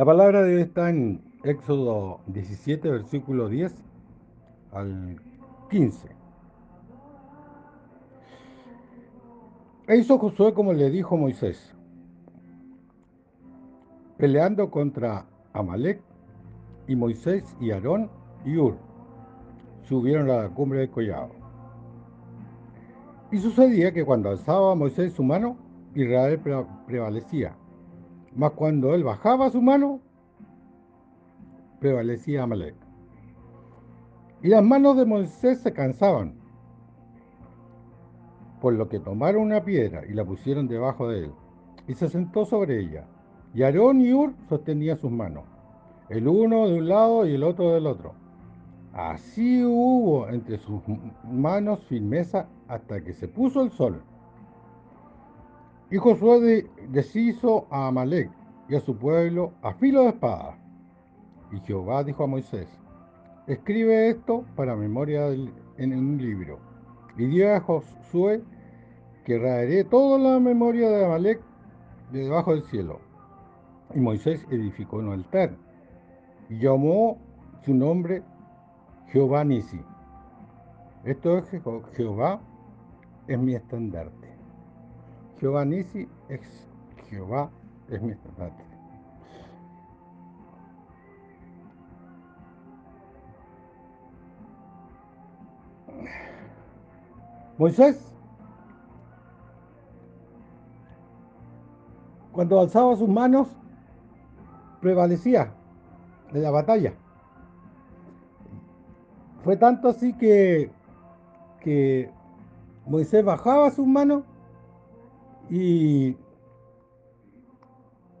La palabra de Dios está en Éxodo 17, versículo 10 al 15. E hizo Josué como le dijo Moisés, peleando contra Amalek, y Moisés y Aarón y Ur subieron a la cumbre del collado. Y sucedía que cuando alzaba Moisés su mano, Israel prevalecía. Mas cuando él bajaba su mano, prevalecía Amalek. Y las manos de Moisés se cansaban, por lo que tomaron una piedra y la pusieron debajo de él, y se sentó sobre ella. Y Aarón y Ur sostenían sus manos, el uno de un lado y el otro del otro. Así hubo entre sus manos firmeza hasta que se puso el sol. Y Josué deshizo a Amalek y a su pueblo a filo de espada. Y Jehová dijo a Moisés, escribe esto para memoria en un libro. Y dio a Josué que raeré toda la memoria de Amalek de debajo del cielo. Y Moisés edificó un altar y llamó su nombre Jehová Nisi. Esto es Jehová es mi estandarte. Jehová Nisi es Jehová es mi estandarte. Moisés, cuando alzaba sus manos, prevalecía de la batalla. Fue tanto así que, que Moisés bajaba sus manos y,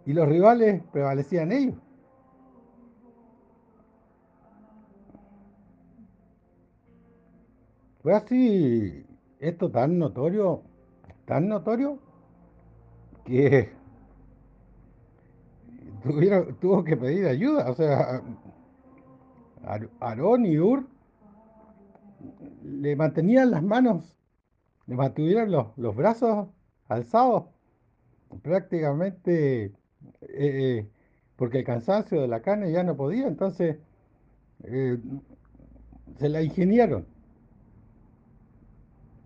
y los rivales prevalecían ellos. Fue así, esto tan notorio, tan notorio, que tuvo que pedir ayuda. O sea, Aarón y Ur le mantenían las manos, le mantuvieron los, los brazos alzados, prácticamente eh, eh, porque el cansancio de la carne ya no podía, entonces eh, se la ingeniaron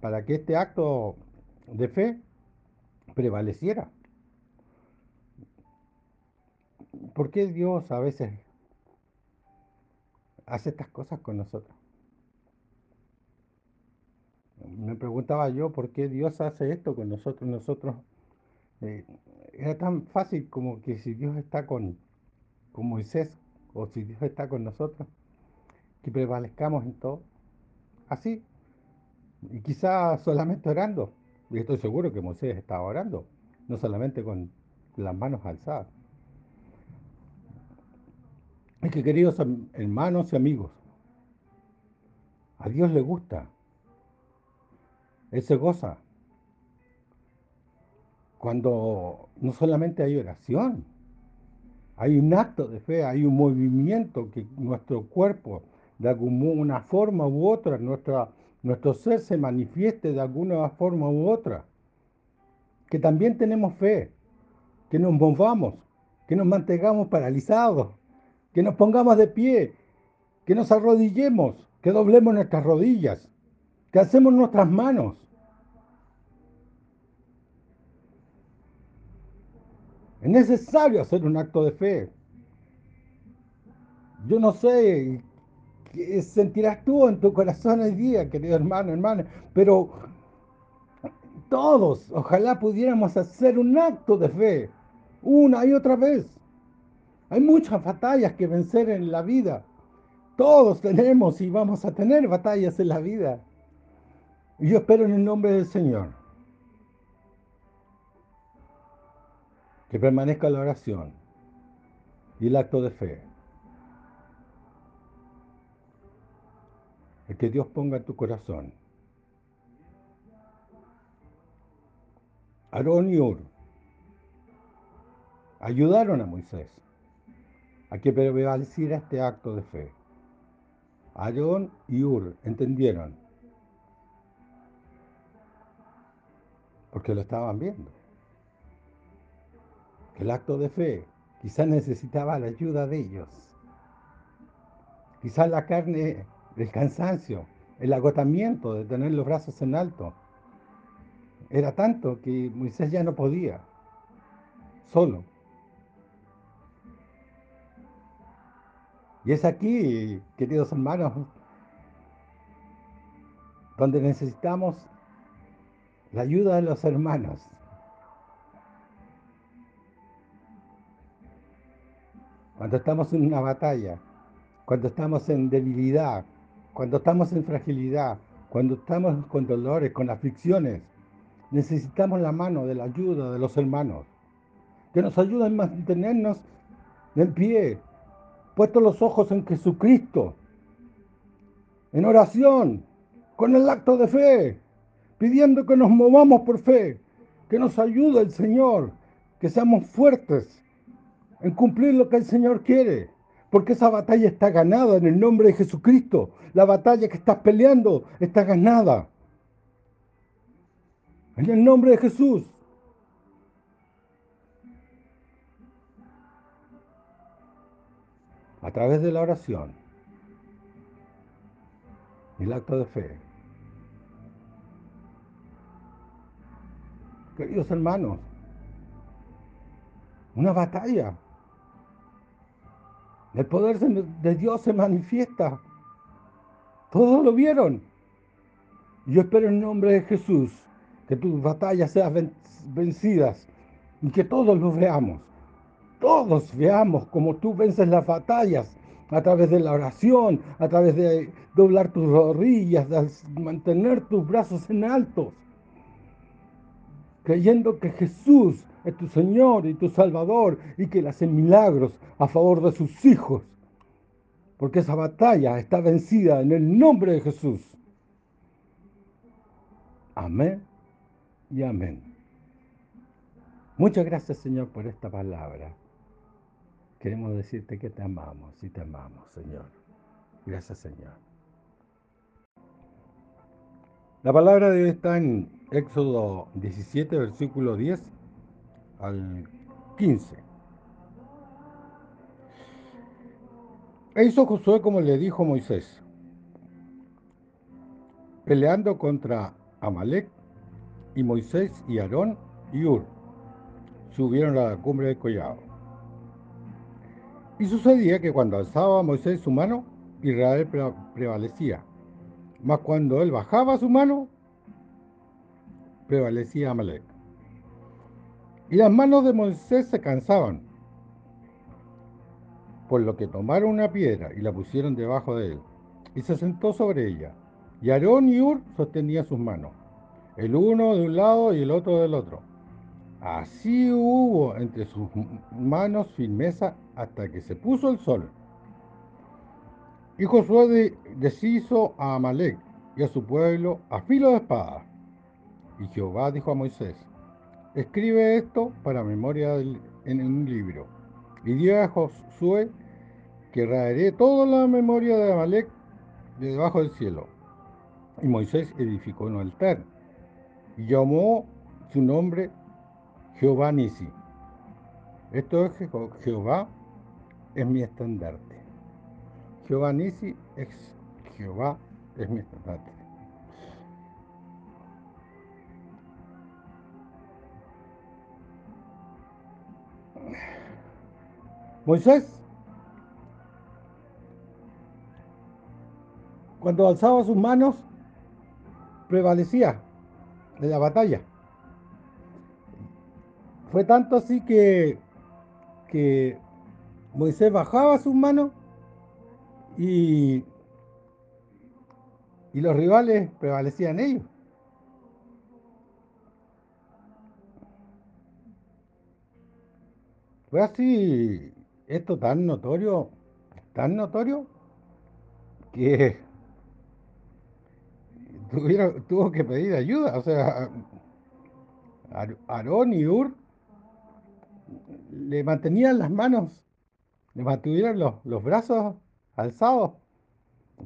para que este acto de fe prevaleciera. ¿Por qué Dios a veces hace estas cosas con nosotros? Me preguntaba yo por qué Dios hace esto con nosotros. Nosotros eh, era tan fácil como que si Dios está con, con Moisés o si Dios está con nosotros, que prevalezcamos en todo. Así. Y quizá solamente orando. Y estoy seguro que Moisés estaba orando, no solamente con las manos alzadas. Es que queridos hermanos y amigos, a Dios le gusta él se goza. Cuando no solamente hay oración, hay un acto de fe, hay un movimiento que nuestro cuerpo, de alguna forma u otra, nuestra, nuestro ser se manifieste de alguna forma u otra. Que también tenemos fe, que nos movamos, que nos mantengamos paralizados, que nos pongamos de pie, que nos arrodillemos, que doblemos nuestras rodillas, que hacemos nuestras manos, Es necesario hacer un acto de fe. Yo no sé qué sentirás tú en tu corazón hoy día, querido hermano, hermana, pero todos, ojalá pudiéramos hacer un acto de fe, una y otra vez. Hay muchas batallas que vencer en la vida. Todos tenemos y vamos a tener batallas en la vida. Y yo espero en el nombre del Señor que permanezca la oración y el acto de fe. El que Dios ponga en tu corazón. Aarón y Ur ayudaron a Moisés a que prevaleciera este acto de fe. Aarón y Ur entendieron, porque lo estaban viendo el acto de fe Quizás necesitaba la ayuda de ellos. Quizás la carne del cansancio, el agotamiento de tener los brazos en alto. Era tanto que Moisés ya no podía, solo. Y es aquí, queridos hermanos, donde necesitamos la ayuda de los hermanos. Cuando estamos en una batalla, cuando estamos en debilidad, cuando estamos en fragilidad, cuando estamos con dolores, con aflicciones, necesitamos la mano de la ayuda de los hermanos, que nos ayuden a mantenernos en pie, puestos los ojos en Jesucristo, en oración, con el acto de fe, pidiendo que nos movamos por fe, que nos ayude el Señor, que seamos fuertes en cumplir lo que el Señor quiere, porque esa batalla está ganada en el nombre de Jesucristo. La batalla que estás peleando está ganada. En el nombre de Jesús. A través de la oración y el acto de fe. Queridos hermanos, una batalla. El poder de Dios se manifiesta. Todos lo vieron. Yo espero en nombre de Jesús que tus batallas sean vencidas y que todos lo veamos. Todos veamos como tú vences las batallas a través de la oración, a través de doblar tus rodillas, de mantener tus brazos en altos creyendo que Jesús es tu Señor y tu Salvador y que Él hace milagros a favor de sus hijos. Porque esa batalla está vencida en el nombre de Jesús. Amén y amén. Muchas gracias Señor por esta palabra. Queremos decirte que te amamos y te amamos, Señor. Gracias, Señor. La palabra de hoy está en Éxodo 17, versículo 10 al 15. E hizo Josué como le dijo Moisés, peleando contra Amalek, y Moisés y Aarón y Ur subieron a la cumbre del collado. Y sucedía que cuando alzaba Moisés su mano, Israel prevalecía mas cuando él bajaba su mano, prevalecía Amalek. Y las manos de Moisés se cansaban, por lo que tomaron una piedra y la pusieron debajo de él, y se sentó sobre ella. Y Aarón y Ur sostenían sus manos, el uno de un lado y el otro del otro. Así hubo entre sus manos firmeza hasta que se puso el sol. Y Josué deshizo a Amalek y a su pueblo a filo de espada. Y Jehová dijo a Moisés, escribe esto para memoria en un libro. Y dio a Josué que raeré toda la memoria de Amalek de debajo del cielo. Y Moisés edificó un altar y llamó su nombre Jehová Nisi. Esto es Jehová es mi estandarte. Jehová Nisi es Jehová es mi estandarte. Moisés, cuando alzaba sus manos, prevalecía de la batalla. Fue tanto así que, que Moisés bajaba sus manos y, y los rivales prevalecían ellos. Fue así, esto tan notorio, tan notorio, que tuvo que pedir ayuda. O sea, Aarón y Ur le mantenían las manos, le mantuvieron los, los brazos alzado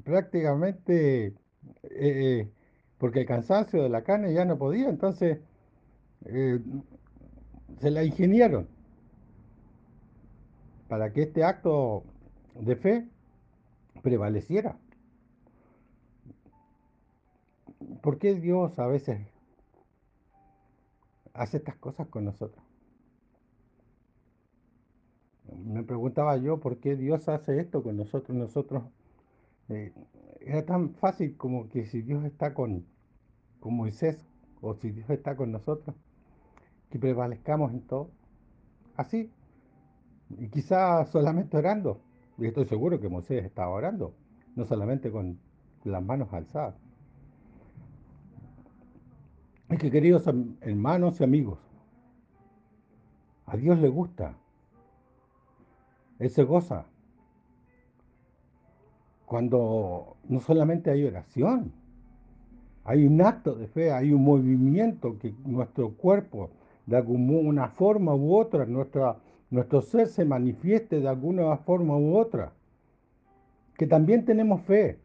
prácticamente eh, porque el cansancio de la carne ya no podía, entonces eh, se la ingeniaron. Para que este acto de fe prevaleciera. ¿Por qué Dios a veces hace estas cosas con nosotros? Me preguntaba yo por qué Dios hace esto con nosotros. Nosotros eh, era tan fácil como que si Dios está con, con Moisés o si Dios está con nosotros, que prevalezcamos en todo. Así. Y quizá solamente orando. Y estoy seguro que Moisés estaba orando, no solamente con las manos alzadas. Es que queridos hermanos y amigos, a Dios le gusta. Él se goza. Cuando no solamente hay oración, hay un acto de fe, hay un movimiento que nuestro cuerpo, de alguna forma u otra, nuestra, nuestro ser se manifieste de alguna forma u otra. Que también tenemos fe,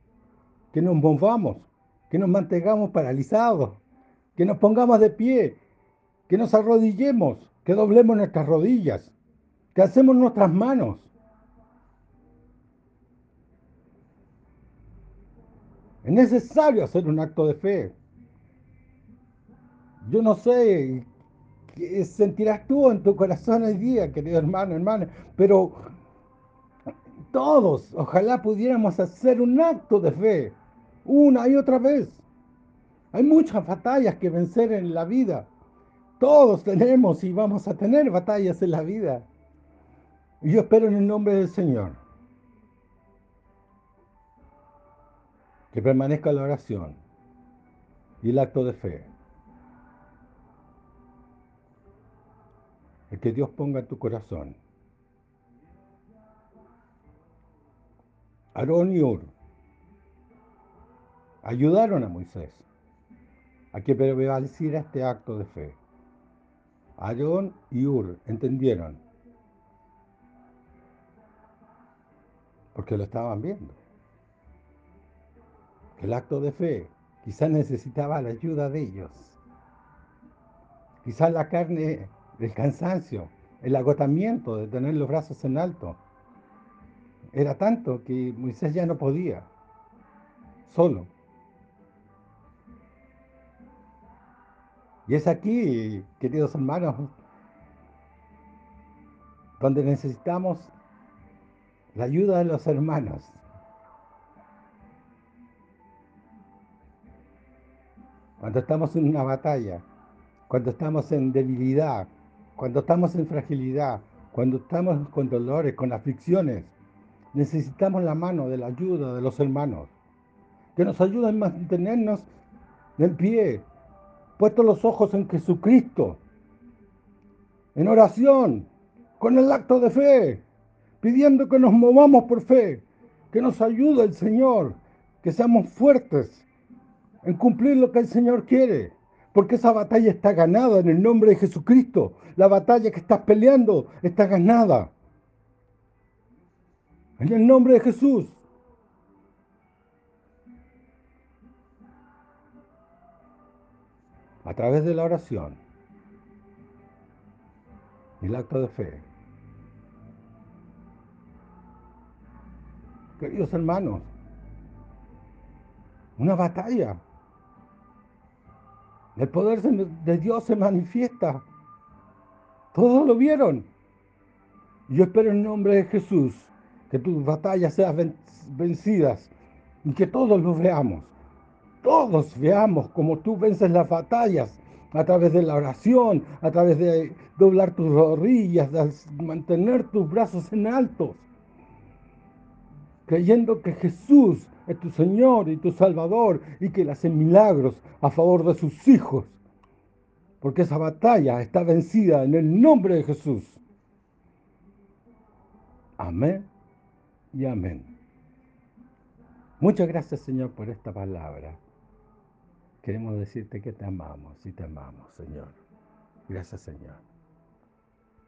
que nos movamos, que nos mantengamos paralizados, que nos pongamos de pie, que nos arrodillemos, que doblemos nuestras rodillas, que hacemos nuestras manos. Es necesario hacer un acto de fe. Yo no sé sentirás tú en tu corazón hoy día, querido hermano, hermana, pero todos, ojalá pudiéramos hacer un acto de fe, una y otra vez. Hay muchas batallas que vencer en la vida. Todos tenemos y vamos a tener batallas en la vida. Y yo espero en el nombre del Señor que permanezca la oración y el acto de fe. El que Dios ponga en tu corazón. Aarón y Ur ayudaron a Moisés a que prevaleciera este acto de fe. Aarón y Ur entendieron, porque lo estaban viendo. El acto de fe quizás necesitaba la ayuda de ellos. Quizás la carne del cansancio, el agotamiento de tener los brazos en alto. Era tanto que Moisés ya no podía, solo. Y es aquí, queridos hermanos, donde necesitamos la ayuda de los hermanos. Cuando estamos en una batalla, cuando estamos en debilidad, cuando estamos en fragilidad, cuando estamos con dolores, con aflicciones, necesitamos la mano de la ayuda de los hermanos, que nos ayuden a mantenernos en pie, puestos los ojos en Jesucristo, en oración, con el acto de fe, pidiendo que nos movamos por fe, que nos ayude el Señor, que seamos fuertes en cumplir lo que el Señor quiere, porque esa batalla está ganada en el nombre de Jesucristo. La batalla que estás peleando está ganada. En el nombre de Jesús. a través de la oración y el acto de fe. Queridos hermanos, una batalla. El poder de Dios se manifiesta. Todos lo vieron. Yo espero en nombre de Jesús que tus batallas sean vencidas y que todos lo veamos todos veamos cómo tú vences las batallas a través de la oración, a través de doblar tus rodillas, de mantener tus brazos en altos, creyendo que Jesús es tu Señor y tu Salvador y que Él hace milagros a favor de sus hijos, porque esa batalla está vencida en el nombre de Jesús. Amén y amén. Muchas gracias Señor por esta palabra. Queremos decirte que te amamos y te amamos, Señor. Gracias, Señor.